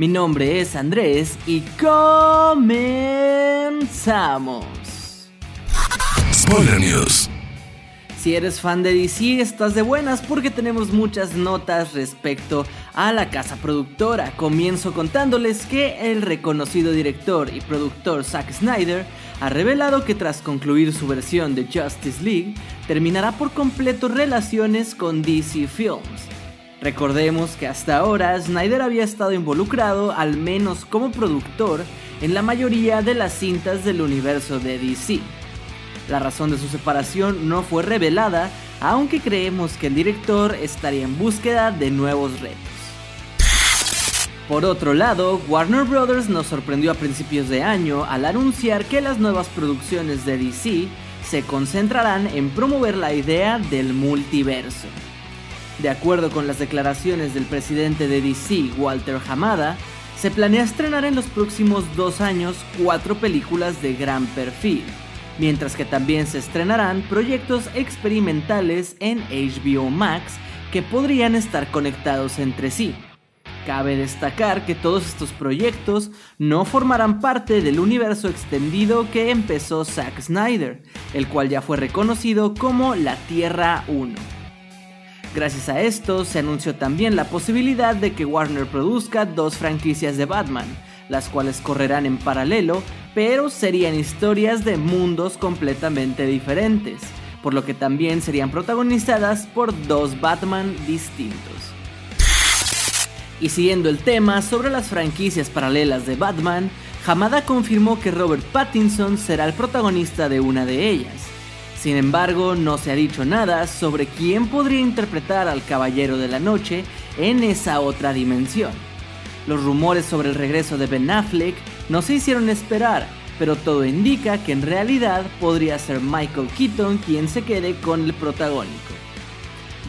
Mi nombre es Andrés y comenzamos. Spoiler News. Si eres fan de DC, estás de buenas porque tenemos muchas notas respecto a la casa productora. Comienzo contándoles que el reconocido director y productor Zack Snyder ha revelado que tras concluir su versión de Justice League, terminará por completo relaciones con DC Films. Recordemos que hasta ahora Snyder había estado involucrado, al menos como productor, en la mayoría de las cintas del universo de DC. La razón de su separación no fue revelada, aunque creemos que el director estaría en búsqueda de nuevos retos. Por otro lado, Warner Bros. nos sorprendió a principios de año al anunciar que las nuevas producciones de DC se concentrarán en promover la idea del multiverso. De acuerdo con las declaraciones del presidente de DC, Walter Hamada, se planea estrenar en los próximos dos años cuatro películas de gran perfil, mientras que también se estrenarán proyectos experimentales en HBO Max que podrían estar conectados entre sí. Cabe destacar que todos estos proyectos no formarán parte del universo extendido que empezó Zack Snyder, el cual ya fue reconocido como la Tierra 1. Gracias a esto, se anunció también la posibilidad de que Warner produzca dos franquicias de Batman, las cuales correrán en paralelo, pero serían historias de mundos completamente diferentes, por lo que también serían protagonizadas por dos Batman distintos. Y siguiendo el tema sobre las franquicias paralelas de Batman, Hamada confirmó que Robert Pattinson será el protagonista de una de ellas. Sin embargo, no se ha dicho nada sobre quién podría interpretar al Caballero de la Noche en esa otra dimensión. Los rumores sobre el regreso de Ben Affleck no se hicieron esperar, pero todo indica que en realidad podría ser Michael Keaton quien se quede con el protagónico.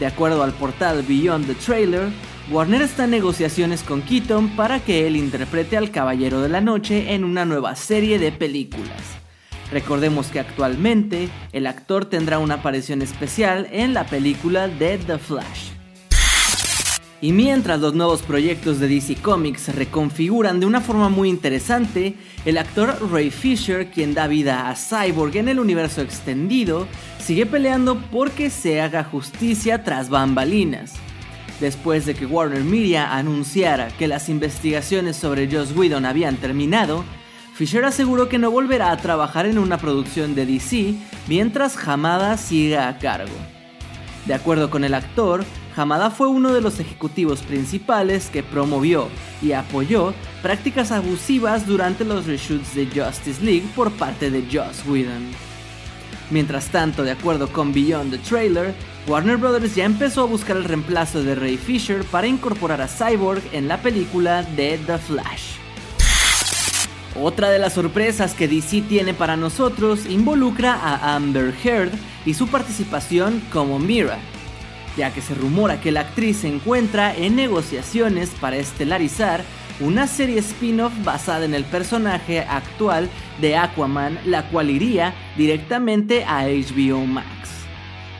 De acuerdo al portal Beyond the Trailer, Warner está en negociaciones con Keaton para que él interprete al Caballero de la Noche en una nueva serie de películas. Recordemos que actualmente el actor tendrá una aparición especial en la película de The Flash. Y mientras los nuevos proyectos de DC Comics se reconfiguran de una forma muy interesante, el actor Ray Fisher, quien da vida a Cyborg en el universo extendido, sigue peleando porque se haga justicia tras bambalinas. Después de que Warner Media anunciara que las investigaciones sobre Joss Whedon habían terminado, Fisher aseguró que no volverá a trabajar en una producción de DC mientras Hamada siga a cargo. De acuerdo con el actor, Hamada fue uno de los ejecutivos principales que promovió y apoyó prácticas abusivas durante los reshoots de Justice League por parte de Joss Whedon. Mientras tanto, de acuerdo con Beyond the Trailer, Warner Bros. ya empezó a buscar el reemplazo de Ray Fisher para incorporar a Cyborg en la película de The Flash. Otra de las sorpresas que DC tiene para nosotros involucra a Amber Heard y su participación como Mira, ya que se rumora que la actriz se encuentra en negociaciones para estelarizar una serie spin-off basada en el personaje actual de Aquaman, la cual iría directamente a HBO Max.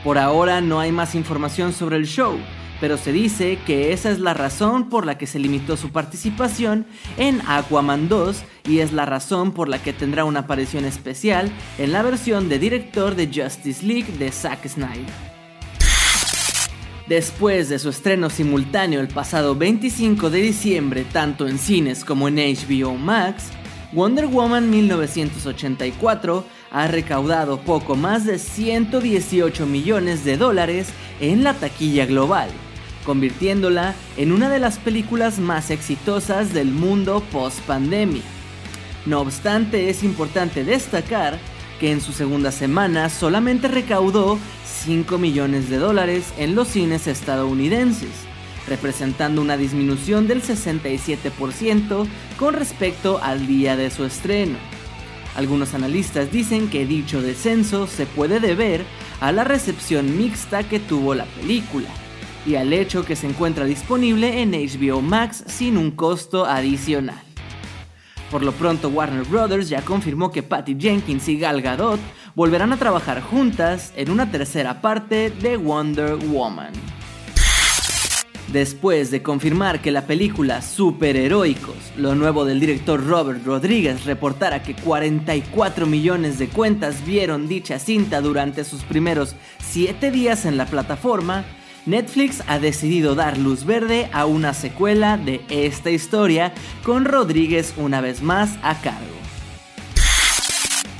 Por ahora no hay más información sobre el show, pero se dice que esa es la razón por la que se limitó su participación en Aquaman 2 y es la razón por la que tendrá una aparición especial en la versión de director de Justice League de Zack Snyder. Después de su estreno simultáneo el pasado 25 de diciembre tanto en cines como en HBO Max, Wonder Woman 1984 ha recaudado poco más de 118 millones de dólares en la taquilla global, convirtiéndola en una de las películas más exitosas del mundo post-pandemia. No obstante, es importante destacar que en su segunda semana solamente recaudó 5 millones de dólares en los cines estadounidenses, representando una disminución del 67% con respecto al día de su estreno. Algunos analistas dicen que dicho descenso se puede deber a la recepción mixta que tuvo la película y al hecho que se encuentra disponible en HBO Max sin un costo adicional. Por lo pronto Warner Bros. ya confirmó que Patty Jenkins y Gal Gadot volverán a trabajar juntas en una tercera parte de Wonder Woman. Después de confirmar que la película Superheroicos, lo nuevo del director Robert Rodríguez, reportara que 44 millones de cuentas vieron dicha cinta durante sus primeros 7 días en la plataforma, Netflix ha decidido dar luz verde a una secuela de esta historia con Rodríguez una vez más a cargo.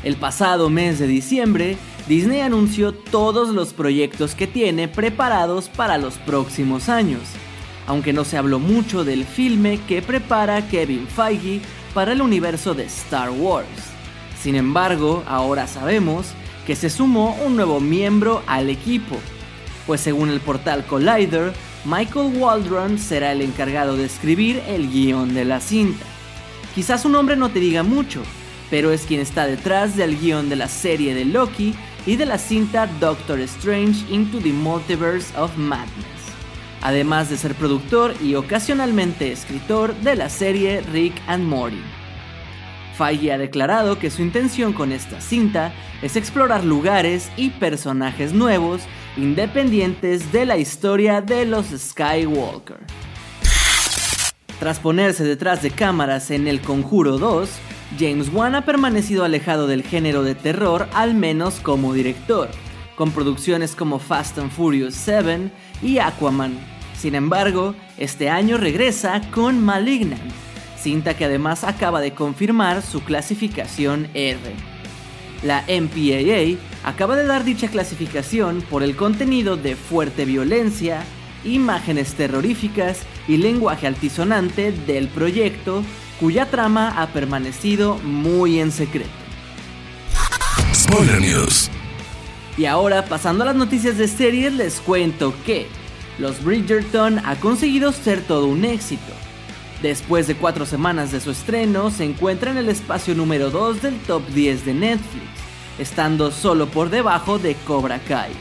El pasado mes de diciembre, Disney anunció todos los proyectos que tiene preparados para los próximos años, aunque no se habló mucho del filme que prepara Kevin Feige para el universo de Star Wars. Sin embargo, ahora sabemos que se sumó un nuevo miembro al equipo, pues según el portal Collider, Michael Waldron será el encargado de escribir el guion de la cinta. Quizás su nombre no te diga mucho, pero es quien está detrás del guion de la serie de Loki y de la cinta Doctor Strange Into the Multiverse of Madness, además de ser productor y ocasionalmente escritor de la serie Rick and Morty. Feige ha declarado que su intención con esta cinta es explorar lugares y personajes nuevos independientes de la historia de los Skywalker. Tras ponerse detrás de cámaras en El Conjuro 2, James Wan ha permanecido alejado del género de terror al menos como director, con producciones como Fast and Furious 7 y Aquaman. Sin embargo, este año regresa con Malignant, cinta que además acaba de confirmar su clasificación R. La MPAA acaba de dar dicha clasificación por el contenido de fuerte violencia, imágenes terroríficas y lenguaje altisonante del proyecto cuya trama ha permanecido muy en secreto. Spoiler News. Y ahora, pasando a las noticias de series, les cuento que Los Bridgerton ha conseguido ser todo un éxito. Después de cuatro semanas de su estreno, se encuentra en el espacio número 2 del top 10 de Netflix, estando solo por debajo de Cobra Kai.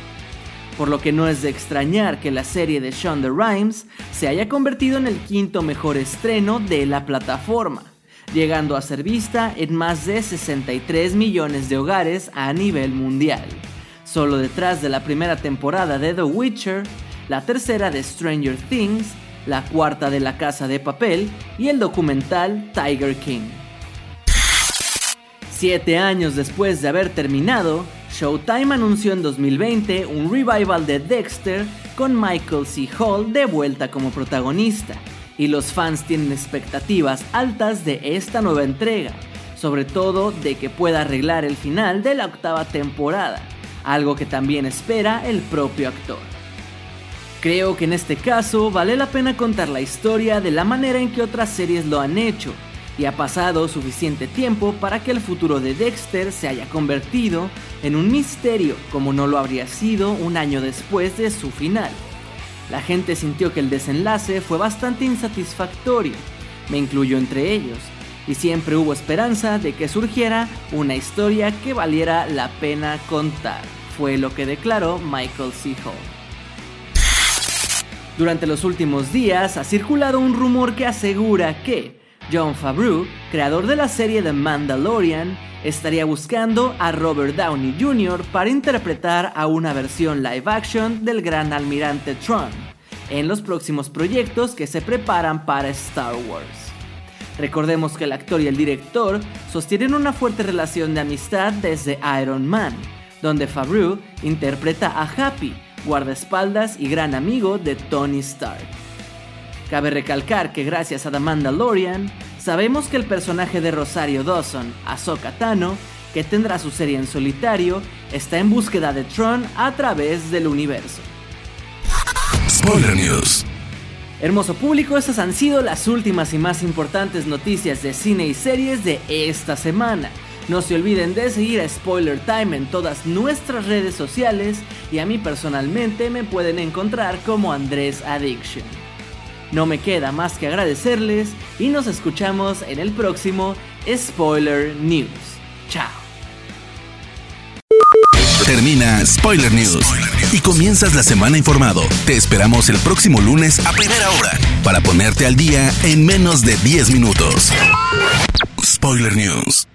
Por lo que no es de extrañar que la serie de Shonda Rhimes se haya convertido en el quinto mejor estreno de la plataforma, llegando a ser vista en más de 63 millones de hogares a nivel mundial, solo detrás de la primera temporada de The Witcher, la tercera de Stranger Things la cuarta de La Casa de Papel y el documental Tiger King. Siete años después de haber terminado, Showtime anunció en 2020 un revival de Dexter con Michael C. Hall de vuelta como protagonista, y los fans tienen expectativas altas de esta nueva entrega, sobre todo de que pueda arreglar el final de la octava temporada, algo que también espera el propio actor. Creo que en este caso vale la pena contar la historia de la manera en que otras series lo han hecho, y ha pasado suficiente tiempo para que el futuro de Dexter se haya convertido en un misterio como no lo habría sido un año después de su final. La gente sintió que el desenlace fue bastante insatisfactorio, me incluyo entre ellos, y siempre hubo esperanza de que surgiera una historia que valiera la pena contar, fue lo que declaró Michael C. Hall. Durante los últimos días ha circulado un rumor que asegura que John Favreau, creador de la serie The Mandalorian, estaría buscando a Robert Downey Jr. para interpretar a una versión live action del gran almirante Tron en los próximos proyectos que se preparan para Star Wars. Recordemos que el actor y el director sostienen una fuerte relación de amistad desde Iron Man, donde Favreau interpreta a Happy, guardaespaldas y gran amigo de Tony Stark. Cabe recalcar que gracias a The Mandalorian, sabemos que el personaje de Rosario Dawson, Ahsoka Tano, que tendrá su serie en solitario, está en búsqueda de Tron a través del universo. Spoiler News. Hermoso público, estas han sido las últimas y más importantes noticias de cine y series de esta semana. No se olviden de seguir a Spoiler Time en todas nuestras redes sociales y a mí personalmente me pueden encontrar como Andrés Addiction. No me queda más que agradecerles y nos escuchamos en el próximo Spoiler News. Chao. Termina Spoiler News y comienzas la semana informado. Te esperamos el próximo lunes a primera hora para ponerte al día en menos de 10 minutos. Spoiler News.